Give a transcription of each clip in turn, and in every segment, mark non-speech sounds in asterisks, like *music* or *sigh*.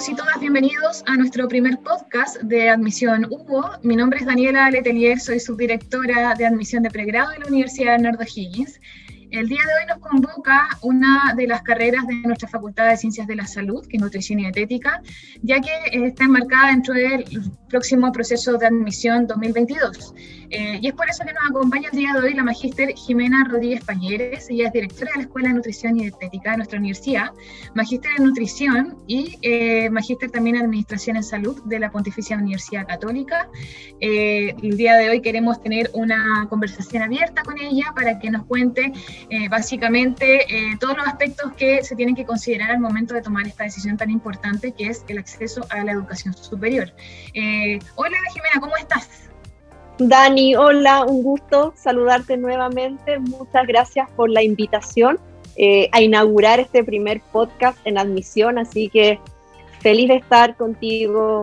todos y todas bienvenidos a nuestro primer podcast de admisión Hugo. Mi nombre es Daniela Letelier, soy subdirectora de admisión de pregrado de la Universidad Bernardo Higgins el día de hoy nos convoca una de las carreras de nuestra Facultad de Ciencias de la Salud, que es Nutrición y Dietética, ya que eh, está enmarcada dentro del próximo proceso de admisión 2022. Eh, y es por eso que nos acompaña el día de hoy la magíster Jimena Rodríguez Pañeres. Ella es directora de la Escuela de Nutrición y Dietética de nuestra universidad, magíster en Nutrición y eh, magíster también en Administración en Salud de la Pontificia Universidad Católica. el día de hoy queremos tener una conversación abierta con ella para que nos cuente eh, básicamente eh, todos los aspectos que se tienen que considerar al momento de tomar esta decisión tan importante que es el acceso a la educación superior. Eh, hola Jimena, ¿cómo estás? Dani, hola, un gusto saludarte nuevamente. Muchas gracias por la invitación a inaugurar este primer podcast en admisión, así que feliz de estar contigo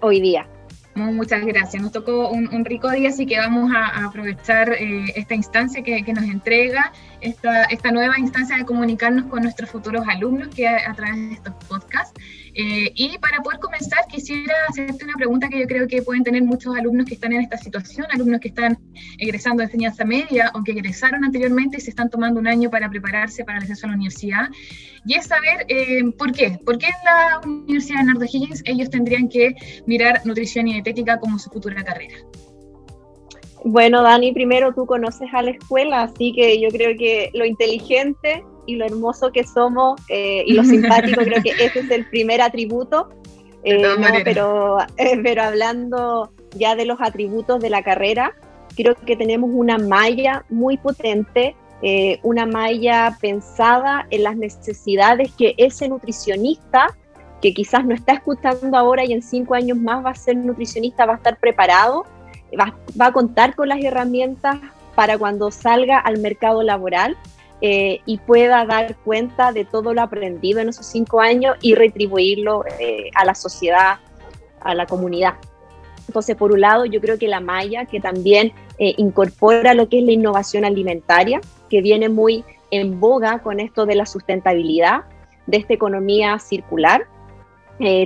hoy día. Muchas gracias. Nos tocó un, rico día, así que vamos a, aprovechar eh, esta instancia que, nos entrega, esta, esta nueva instancia de comunicarnos con nuestros futuros alumnos que a través de estos podcasts. Eh, y para poder comenzar, quisiera hacerte una pregunta que yo creo que pueden tener muchos alumnos que están en esta situación, alumnos que están egresando de enseñanza media o que egresaron anteriormente y se están tomando un año para prepararse para el acceso a la universidad. Y es saber eh, por qué. ¿Por qué en la Universidad de Nardo Higgins ellos tendrían que mirar nutrición y dietética como su futura carrera? Bueno, Dani, primero tú conoces a la escuela, así que yo creo que lo inteligente y lo hermoso que somos eh, y lo simpático, creo que ese es el primer atributo. Eh, pero, eh, pero hablando ya de los atributos de la carrera, creo que tenemos una malla muy potente, una malla pensada en las necesidades que ese nutricionista, que quizás no está escuchando ahora y en cinco años más va a ser nutricionista, va a estar preparado, va, va a contar con las herramientas para cuando salga al mercado laboral eh, y pueda dar cuenta de todo lo aprendido en esos cinco años y retribuirlo eh, a la sociedad, a la comunidad. Entonces, por un lado, yo creo que la malla, que también eh, incorpora lo que es la innovación alimentaria, que viene muy en boga con esto de la sustentabilidad, de esta economía circular.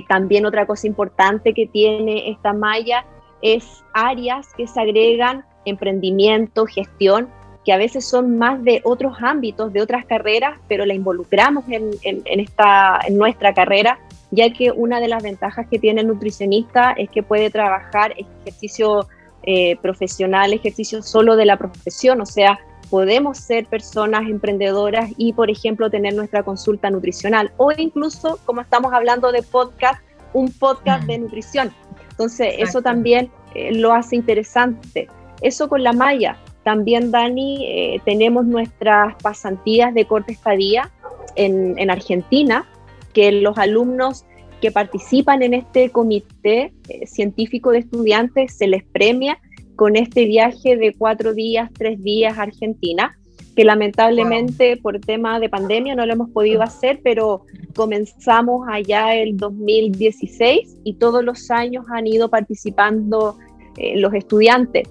también otra cosa importante que tiene esta malla es áreas que se agregan emprendimiento, gestión, que a veces son más de otros ámbitos, de otras carreras, pero la involucramos en, esta, en nuestra carrera, ya que una de las ventajas que tiene el nutricionista es que puede trabajar ejercicio eh, profesional, ejercicio solo de la profesión, o sea, podemos ser personas emprendedoras y, por ejemplo, tener nuestra consulta nutricional o incluso, como estamos hablando de podcast, un podcast de nutrición. Entonces, eso también eh, lo hace interesante. Eso con la malla. También, Dani, eh, tenemos nuestras pasantías de corte estadía en, Argentina, que los alumnos que participan en este comité eh, científico de estudiantes se les premia con este viaje de cuatro días, tres días a Argentina, que lamentablemente por tema de pandemia no lo hemos podido hacer, pero comenzamos allá el 2016 y todos los años han ido participando eh, los estudiantes.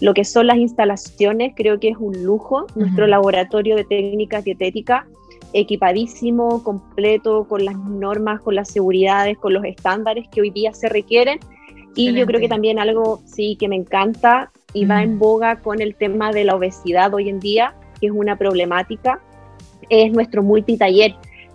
Lo que son las instalaciones, creo que es un lujo. Nuestro laboratorio de técnicas dietéticas, equipadísimo, completo, con las normas, con las seguridades, con los estándares que hoy día se requieren. Y yo creo que también algo, sí, que me encanta y va en boga con el tema de la obesidad hoy en día, que es una problemática, es nuestro multitaller,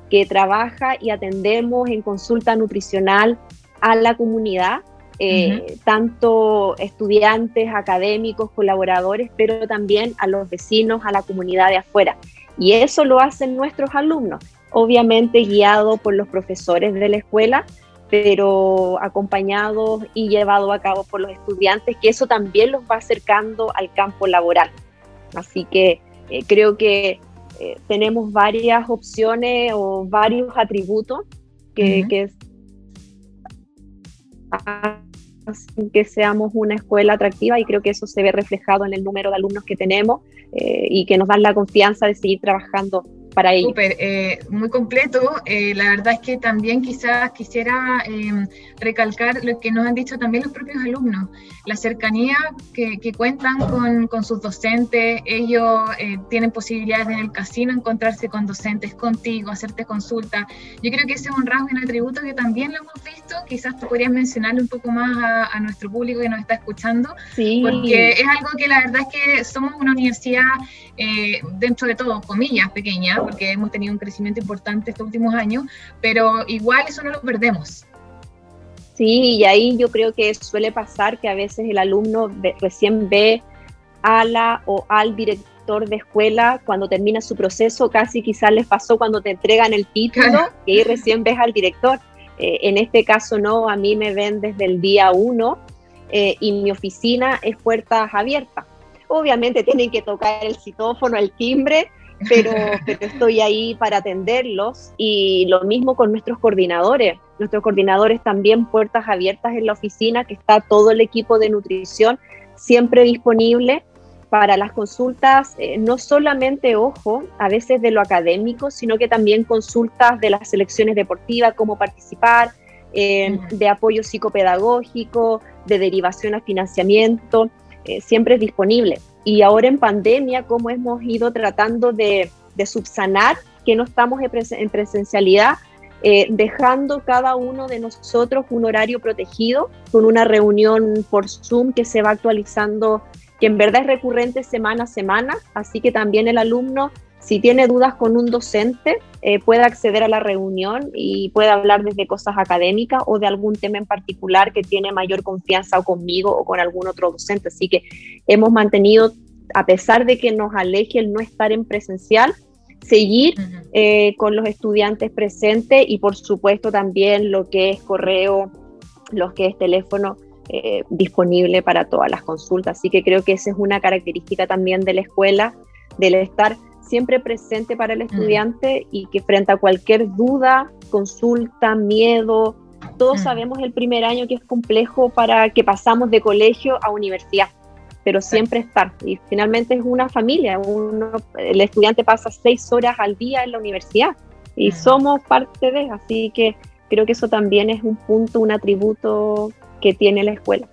que trabaja y atendemos en consulta nutricional a la comunidad eh, tanto estudiantes, académicos, colaboradores, pero también a los vecinos, a la comunidad de afuera. Y eso lo hacen nuestros alumnos, obviamente guiado por los profesores de la escuela, pero acompañados y llevado a cabo por los estudiantes, que eso también los va acercando al campo laboral. Así que eh, creo que eh, tenemos varias opciones o varios atributos que, que que seamos una escuela atractiva y creo que eso se ve reflejado en el número de alumnos que tenemos eh, y que nos dan la confianza de seguir trabajando para. Súper, eh, muy completo. Eh, la verdad es que también quizás quisiera em, recalcar lo que nos han dicho también los propios alumnos, la cercanía que, cuentan con, con, sus docentes, ellos eh, tienen posibilidades en el casino encontrarse con docentes, contigo, hacerte consulta. Yo creo que ese es un rasgo y un atributo que también lo hemos visto, quizás tú podrías mencionarle un poco más a, a nuestro público que nos está escuchando, sí. porque es algo que la verdad es que somos una universidad dentro de todo, comillas, pequeña, porque hemos tenido un crecimiento importante estos últimos años, pero igual eso no lo perdemos. Sí, y ahí yo creo que suele pasar que a veces el alumno recién ve a la o al director de escuela cuando termina su proceso, casi quizás les pasó cuando te entregan el título, que ahí recién ves al director. Eh, en este caso no, a mí me ven desde el día uno eh, y mi oficina es puertas abiertas. Obviamente tienen que tocar el citófono, el timbre, pero, estoy ahí para atenderlos. Y lo mismo con nuestros coordinadores. Nuestros coordinadores también puertas abiertas en la oficina, que está todo el equipo de nutrición siempre disponible para las consultas, eh, no solamente, ojo, a veces de lo académico, sino que también consultas de las selecciones deportivas, cómo participar, eh, de apoyo psicopedagógico, de derivación a financiamiento, eh, siempre es disponible y ahora en pandemia, cómo hemos ido tratando de, subsanar que no estamos en presencialidad, eh, dejando cada uno de nosotros un horario protegido con una reunión por Zoom que se va actualizando, que en verdad es recurrente semana a semana, así que también el alumno, si tiene dudas con un docente, eh, puede acceder a la reunión y puede hablar desde cosas académicas o de algún tema en particular que tiene mayor confianza o conmigo o con algún otro docente. Así que hemos mantenido, a pesar de que nos aleje el no estar en presencial, seguir eh, con los estudiantes presentes y por supuesto también lo que es correo, lo que es teléfono. Eh, disponible para todas las consultas. Así que creo que esa es una característica también de la escuela, del estar siempre presente para el mm. estudiante y que frente a cualquier duda, consulta, miedo, todos mm. sabemos el primer año que es complejo para que pasamos de colegio a universidad, pero siempre estar. Y finalmente es una familia, uno, el estudiante pasa seis horas al día en la universidad y mm. somos parte de, así que creo que eso también es un punto, un atributo que tiene la escuela.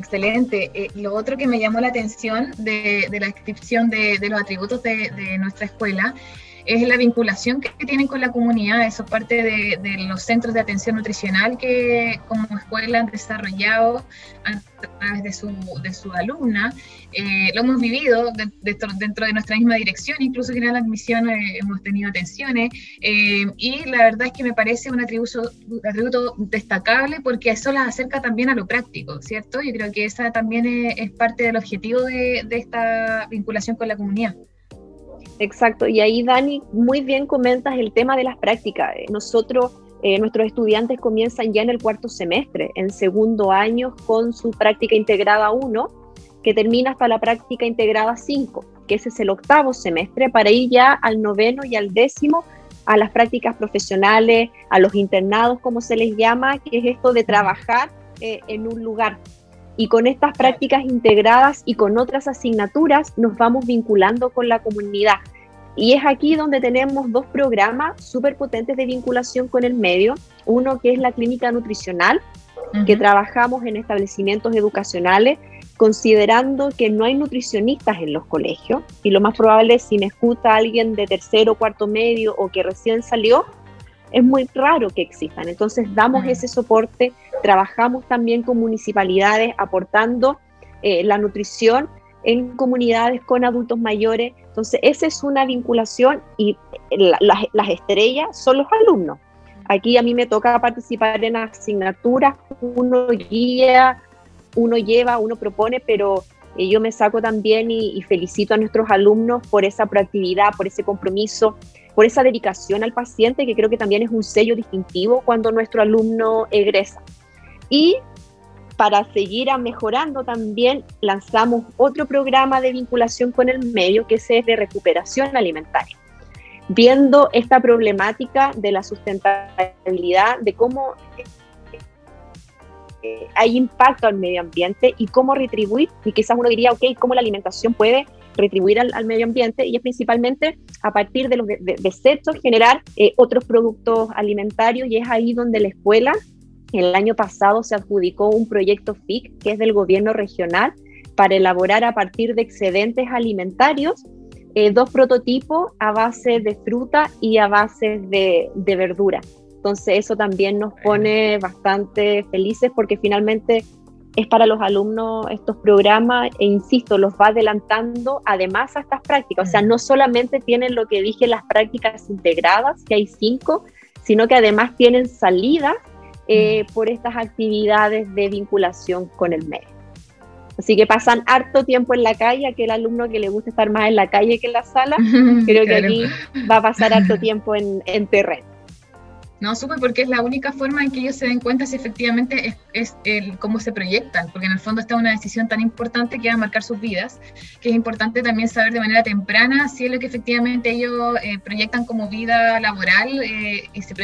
Excelente. Eh, lo otro que me llamó la atención de, la descripción de, los atributos de, de, nuestra escuela es la vinculación que tienen con la comunidad. Eso es parte de, los centros de atención nutricional que como escuela han desarrollado a través de su, de su alumna. Eh, lo hemos vivido dentro, de nuestra misma dirección, incluso en la admisión hemos tenido atenciones. Eh, y la verdad es que me parece un atributo, destacable porque eso las acerca también a lo práctico, ¿cierto? Yo creo que esa también es, es parte del objetivo de esta vinculación con la comunidad. Exacto, y ahí Dani, muy bien comentas el tema de las prácticas. Eh, nosotros, eh, nuestros estudiantes comienzan ya en el cuarto semestre, en segundo año, con su práctica integrada 1, que termina hasta la práctica integrada 5, que ese es el octavo semestre, para ir ya al noveno y al décimo a las prácticas profesionales, a los internados, como se les llama, que es esto de trabajar eh, en un lugar. Y con estas prácticas integradas y con otras asignaturas nos vamos vinculando con la comunidad. Y es aquí donde tenemos dos programas súper potentes de vinculación con el medio. Uno que es la clínica nutricional, que trabajamos en establecimientos educacionales, considerando que no hay nutricionistas en los colegios. Y lo más probable, si me escucha alguien de tercero, cuarto medio o que recién salió, es muy raro que existan. Entonces damos ese soporte, trabajamos también con municipalidades aportando eh, la nutrición en comunidades con adultos mayores. Entonces esa es una vinculación y las estrellas son los alumnos. Aquí a mí me toca participar en asignaturas, uno guía, uno lleva, uno propone, pero eh, yo me saco también y felicito a nuestros alumnos por esa proactividad, por ese compromiso por esa dedicación al paciente, que creo que también es un sello distintivo cuando nuestro alumno egresa. Y para seguir mejorando también lanzamos otro programa de vinculación con el medio que es de recuperación alimentaria, viendo esta problemática de la sustentabilidad, de cómo eh, hay impacto al medio ambiente y cómo retribuir, y quizás uno diría, ok, cómo la alimentación puede retribuir al, medio ambiente, y es principalmente a partir de los desechos generar eh, otros productos alimentarios, y es ahí donde la escuela, el año pasado se adjudicó un proyecto FIC, que es del gobierno regional, para elaborar a partir de excedentes alimentarios eh, dos prototipos a base de fruta y a base de, de verdura. Entonces eso también nos pone bastante felices porque finalmente es para los alumnos estos programas e insisto, los va adelantando además a estas prácticas. O sea, no solamente tienen lo que dije, las prácticas integradas, que hay cinco, sino que además tienen salida eh, por estas actividades de vinculación con el medio. Así que pasan harto tiempo en la calle, aquel alumno que le gusta estar más en la calle que en la sala, *laughs* creo que aquí va a pasar harto tiempo en, en terreno. No, supe porque es la única forma en que ellos se den cuenta si efectivamente es, cómo se proyectan, porque en el fondo está una decisión tan importante que va a marcar sus vidas, que es importante también saber de manera temprana si es lo que efectivamente ellos eh, proyectan como vida laboral eh, y se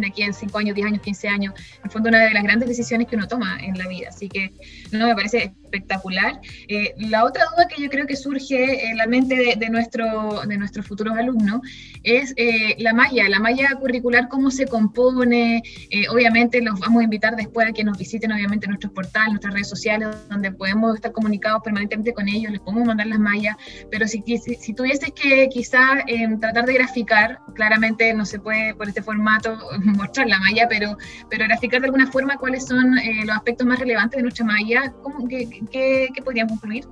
de aquí en 5 años, 10 años, 15 años. En el fondo, una de las grandes decisiones que uno toma en la vida. Así que no me parece espectacular. Eh, la otra duda que yo creo que surge en la mente de, nuestro, de nuestros futuros alumnos es eh, la malla, la malla curricular, cómo se compone. Eh, obviamente los vamos a invitar después a que nos visiten, obviamente, nuestros portales, nuestras redes sociales, donde podemos estar comunicados permanentemente con ellos, les podemos mandar las mallas, pero si, si, si tuvieses que quizá tratar de graficar, claramente no se puede por este formato *laughs* mostrar la malla, pero, pero graficar de alguna forma cuáles son los aspectos más relevantes de nuestra malla, ¿cómo, que, ¿qué, podríamos concluir?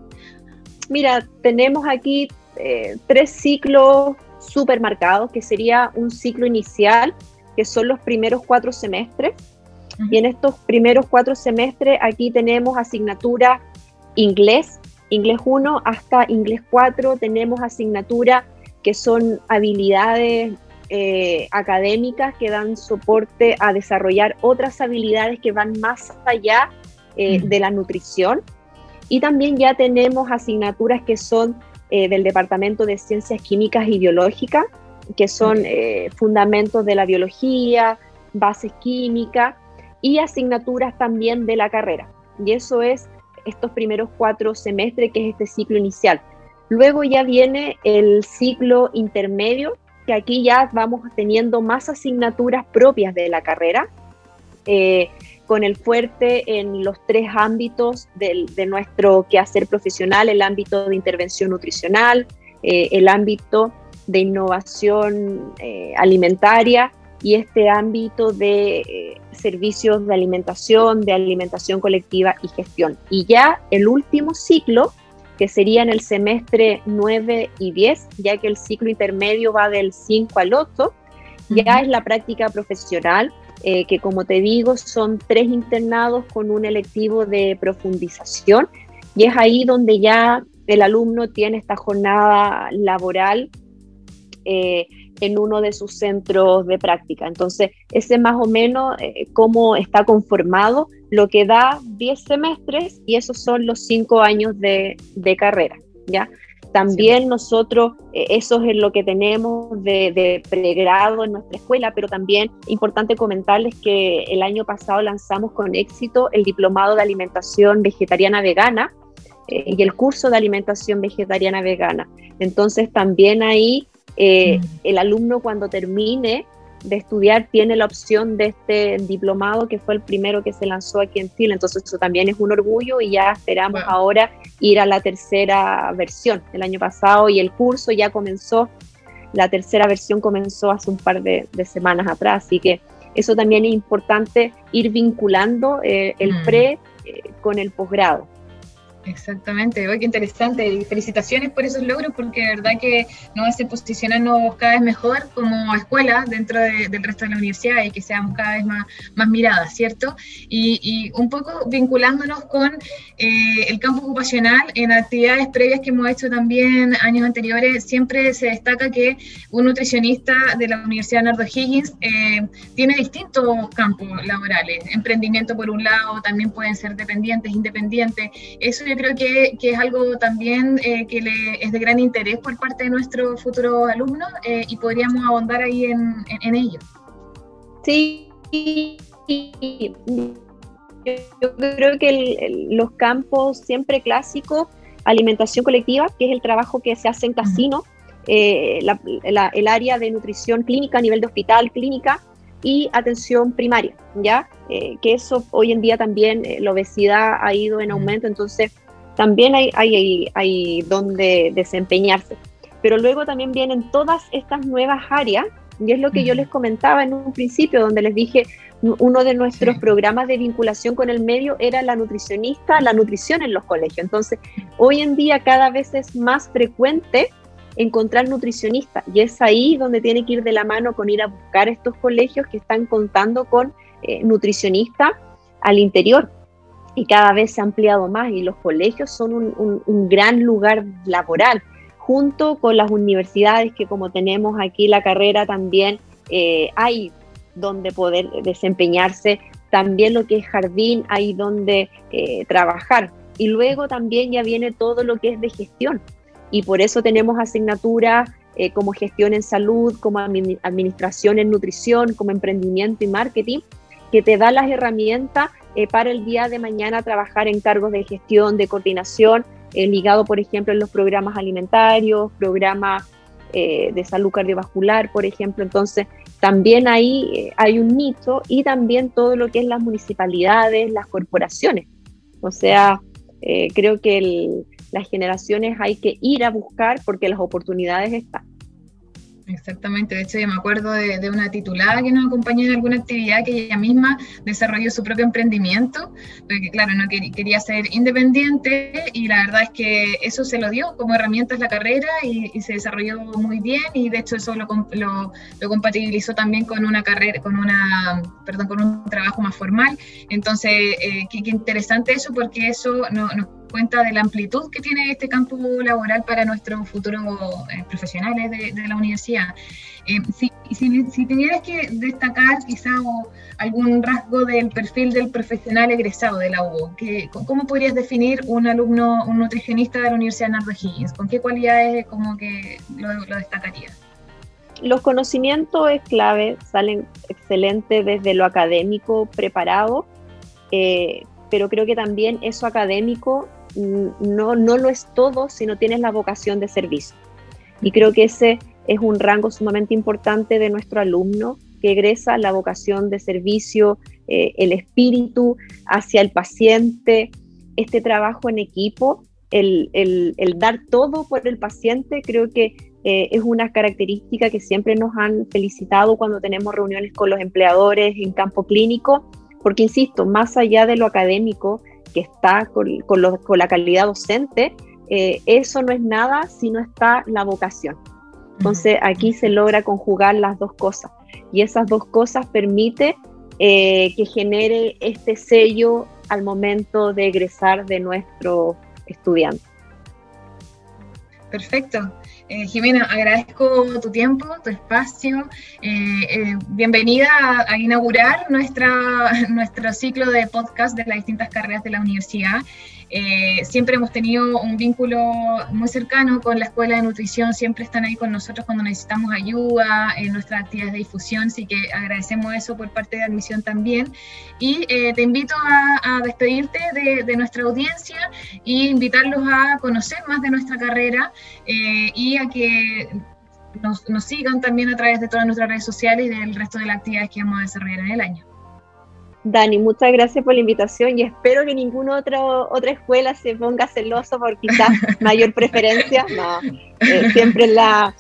Mira, tenemos aquí eh, tres ciclos súper marcados, que sería un ciclo inicial, que son los primeros cuatro semestres. Y en estos primeros cuatro semestres aquí tenemos asignatura inglés, inglés 1 hasta inglés 4, tenemos asignatura que son habilidades eh, académicas que dan soporte a desarrollar otras habilidades que van más allá eh, de la nutrición. Y también ya tenemos asignaturas que son eh, del Departamento de Ciencias Químicas y Biológicas, que son eh, fundamentos de la biología, bases químicas y asignaturas también de la carrera. Y eso es estos primeros cuatro semestres, que es este ciclo inicial. Luego ya viene el ciclo intermedio, que aquí ya vamos teniendo más asignaturas propias de la carrera. Eh, con el fuerte en los tres ámbitos de nuestro quehacer profesional, el ámbito de intervención nutricional, eh, el ámbito de innovación eh, alimentaria y este ámbito de eh, servicios de alimentación, de alimentación colectiva y gestión. Y ya el último ciclo, que sería en el semestre 9 y 10, ya que el ciclo intermedio va del 5 al 8, ya es la práctica profesional eh, que como te digo son tres internados con un electivo de profundización y es ahí donde ya el alumno tiene esta jornada laboral eh, en uno de sus centros de práctica. Entonces, ese más o menos eh, cómo está conformado, lo que da 10 semestres y esos son los 5 años de, de carrera, ¿ya? También nosotros, eh, eso es lo que tenemos de, pregrado en nuestra escuela, pero también importante comentarles que el año pasado lanzamos con éxito el diplomado de alimentación vegetariana vegana eh, y el curso de alimentación vegetariana vegana. Entonces también ahí eh, mm. el alumno cuando termine de estudiar tiene la opción de este diplomado que fue el primero que se lanzó aquí en Chile. Entonces eso también es un orgullo y ya esperamos ahora ir a la tercera versión el año pasado y el curso ya comenzó, la tercera versión comenzó hace un par de, semanas atrás. Así que eso también es importante ir vinculando eh, el mm. pre eh, con el posgrado. Exactamente, qué interesante. Y felicitaciones por esos logros, porque verdad que nos hace posicionarnos cada vez mejor como escuela dentro del resto de la universidad y que seamos cada vez más, más miradas, ¿cierto? Y, un poco vinculándonos con eh, el campo ocupacional, en actividades previas que hemos hecho también años anteriores, siempre se destaca que un nutricionista de la Universidad Nardo Higgins eh, tiene distintos campos laborales. Emprendimiento por un lado, también pueden ser dependientes, independientes. Eso yo creo que, que es algo también eh, que le, es de gran interés por parte de nuestros futuros alumnos eh, y podríamos ahondar ahí en, en, ello. Sí, yo creo que los campos siempre clásicos, alimentación colectiva, que es el trabajo que se hace en casino, eh, el área de nutrición clínica a nivel de hospital, clínica y atención primaria, ¿ya? Eh, que eso hoy en día también eh, la obesidad ha ido en aumento, entonces también hay, hay, hay donde desempeñarse. Pero luego también vienen todas estas nuevas áreas, y es lo que yo les comentaba en un principio, donde les dije, uno de nuestros programas de vinculación con el medio era la nutricionista, la nutrición en los colegios. Entonces, hoy en día cada vez es más frecuente encontrar nutricionista y es ahí donde tiene que ir de la mano con ir a buscar estos colegios que están contando con eh, nutricionista al interior y cada vez se ha ampliado más y los colegios son un, gran lugar laboral junto con las universidades que como tenemos aquí la carrera también eh, hay donde poder desempeñarse, también lo que es jardín, hay donde eh, trabajar. Y luego también ya viene todo lo que es de gestión. Y por eso tenemos asignaturas eh, como gestión en salud, como administración en nutrición, como emprendimiento y marketing, que te da las herramientas eh, para el día de mañana trabajar en cargos de gestión, de coordinación, ligado, por ejemplo, en los programas alimentarios, programas de salud cardiovascular, por ejemplo. Entonces, también ahí eh, hay un nicho y también todo lo que es las municipalidades, las corporaciones. O sea, eh, creo que las generaciones hay que ir a buscar porque las oportunidades están. Exactamente, de hecho yo me acuerdo de, una titulada que nos acompañó en alguna actividad que ella misma desarrolló su propio emprendimiento, porque claro, no quería, ser independiente y la verdad es que eso se lo dio como herramientas la carrera y, se desarrolló muy bien y de hecho eso lo, lo, compatibilizó también con una carrera, con una, perdón, con un trabajo más formal. Entonces, eh, qué, interesante eso porque eso nos cuenta de la amplitud que tiene este campo laboral para nuestros futuros eh, profesionales de, la universidad. Eh, si, si, si, tuvieras que destacar quizá algún rasgo del perfil del profesional egresado de la U, ¿cómo podrías definir un alumno, un nutricionista de la Universidad de Nardo Higgins? ¿Con qué cualidades como que lo, destacarías? Los conocimientos es clave, salen excelentes desde lo académico preparado, eh, pero creo que también eso académico no, no lo es todo si no tienes la vocación de servicio. Y creo que ese es un rango sumamente importante de nuestro alumno que egresa la vocación de servicio, eh, el espíritu hacia el paciente, este trabajo en equipo, el, dar todo por el paciente, creo que eh, es una característica que siempre nos han felicitado cuando tenemos reuniones con los empleadores en campo clínico, porque insisto, más allá de lo académico, que está con, la calidad docente, eh, eso no es nada si no está la vocación. Entonces aquí se logra conjugar las dos cosas y esas dos cosas permite eh, que genere este sello al momento de egresar de nuestro estudiante. Perfecto. Eh, Jimena, agradezco tu tiempo, tu espacio. bienvenida a, a, inaugurar nuestra, *laughs* nuestro ciclo de podcast de las distintas carreras de la universidad. Eh, siempre hemos tenido un vínculo muy cercano con la Escuela de Nutrición, siempre están ahí con nosotros cuando necesitamos ayuda en nuestras actividades de difusión, así que agradecemos eso por parte de Admisión también. Y eh, te invito a, despedirte de, nuestra audiencia e invitarlos a conocer más de nuestra carrera eh, y a que nos, nos sigan también a través de todas nuestras redes sociales y del resto de las actividades que vamos a desarrollar en el año. Dani, muchas gracias por la invitación y espero que ninguna otra escuela se ponga celoso por quizás *laughs* mayor preferencia. No, eh, siempre en la,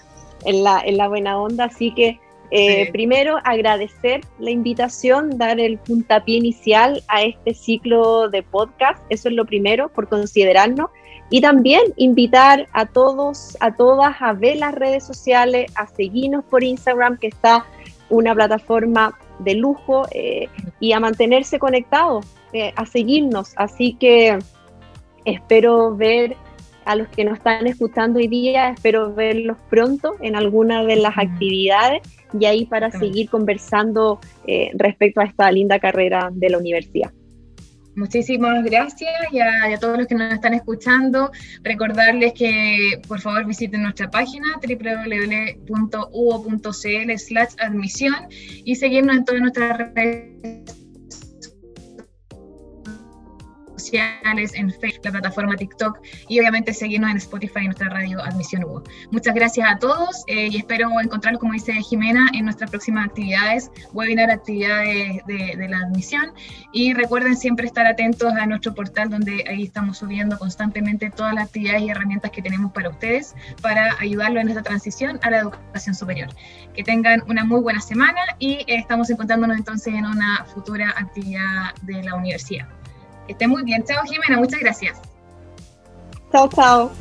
en, la, en la buena onda. Así que eh, primero agradecer la invitación, dar el puntapié inicial a este ciclo de podcast. Eso es lo primero, por considerarnos. Y también invitar a todos, a todas a ver las redes sociales, a seguirnos por Instagram, que está una plataforma de lujo eh, y a mantenerse conectados, eh, a seguirnos. Así que espero ver a los que nos están escuchando hoy día, espero verlos pronto en alguna de las actividades y ahí para seguir conversando eh, respecto a esta linda carrera de la universidad. Muchísimas gracias y a, todos los que nos están escuchando. Recordarles que por favor visiten nuestra página www.uo.cl slash admisión y seguirnos en todas nuestras redes sociales, en Facebook, la plataforma TikTok y obviamente seguirnos en Spotify y nuestra radio Admisión Hugo. Muchas gracias a todos eh, y espero encontrarlos, como dice Jimena, en nuestras próximas actividades, webinar, actividades de, de la admisión y recuerden siempre estar atentos a nuestro portal donde ahí estamos subiendo constantemente todas las actividades y herramientas que tenemos para ustedes para ayudarlos en esta transición a la educación superior. Que tengan una muy buena semana y eh, estamos encontrándonos entonces en una futura actividad de la universidad. Que estén muy bien. Chao, Jimena. Muchas gracias. Chao, chao.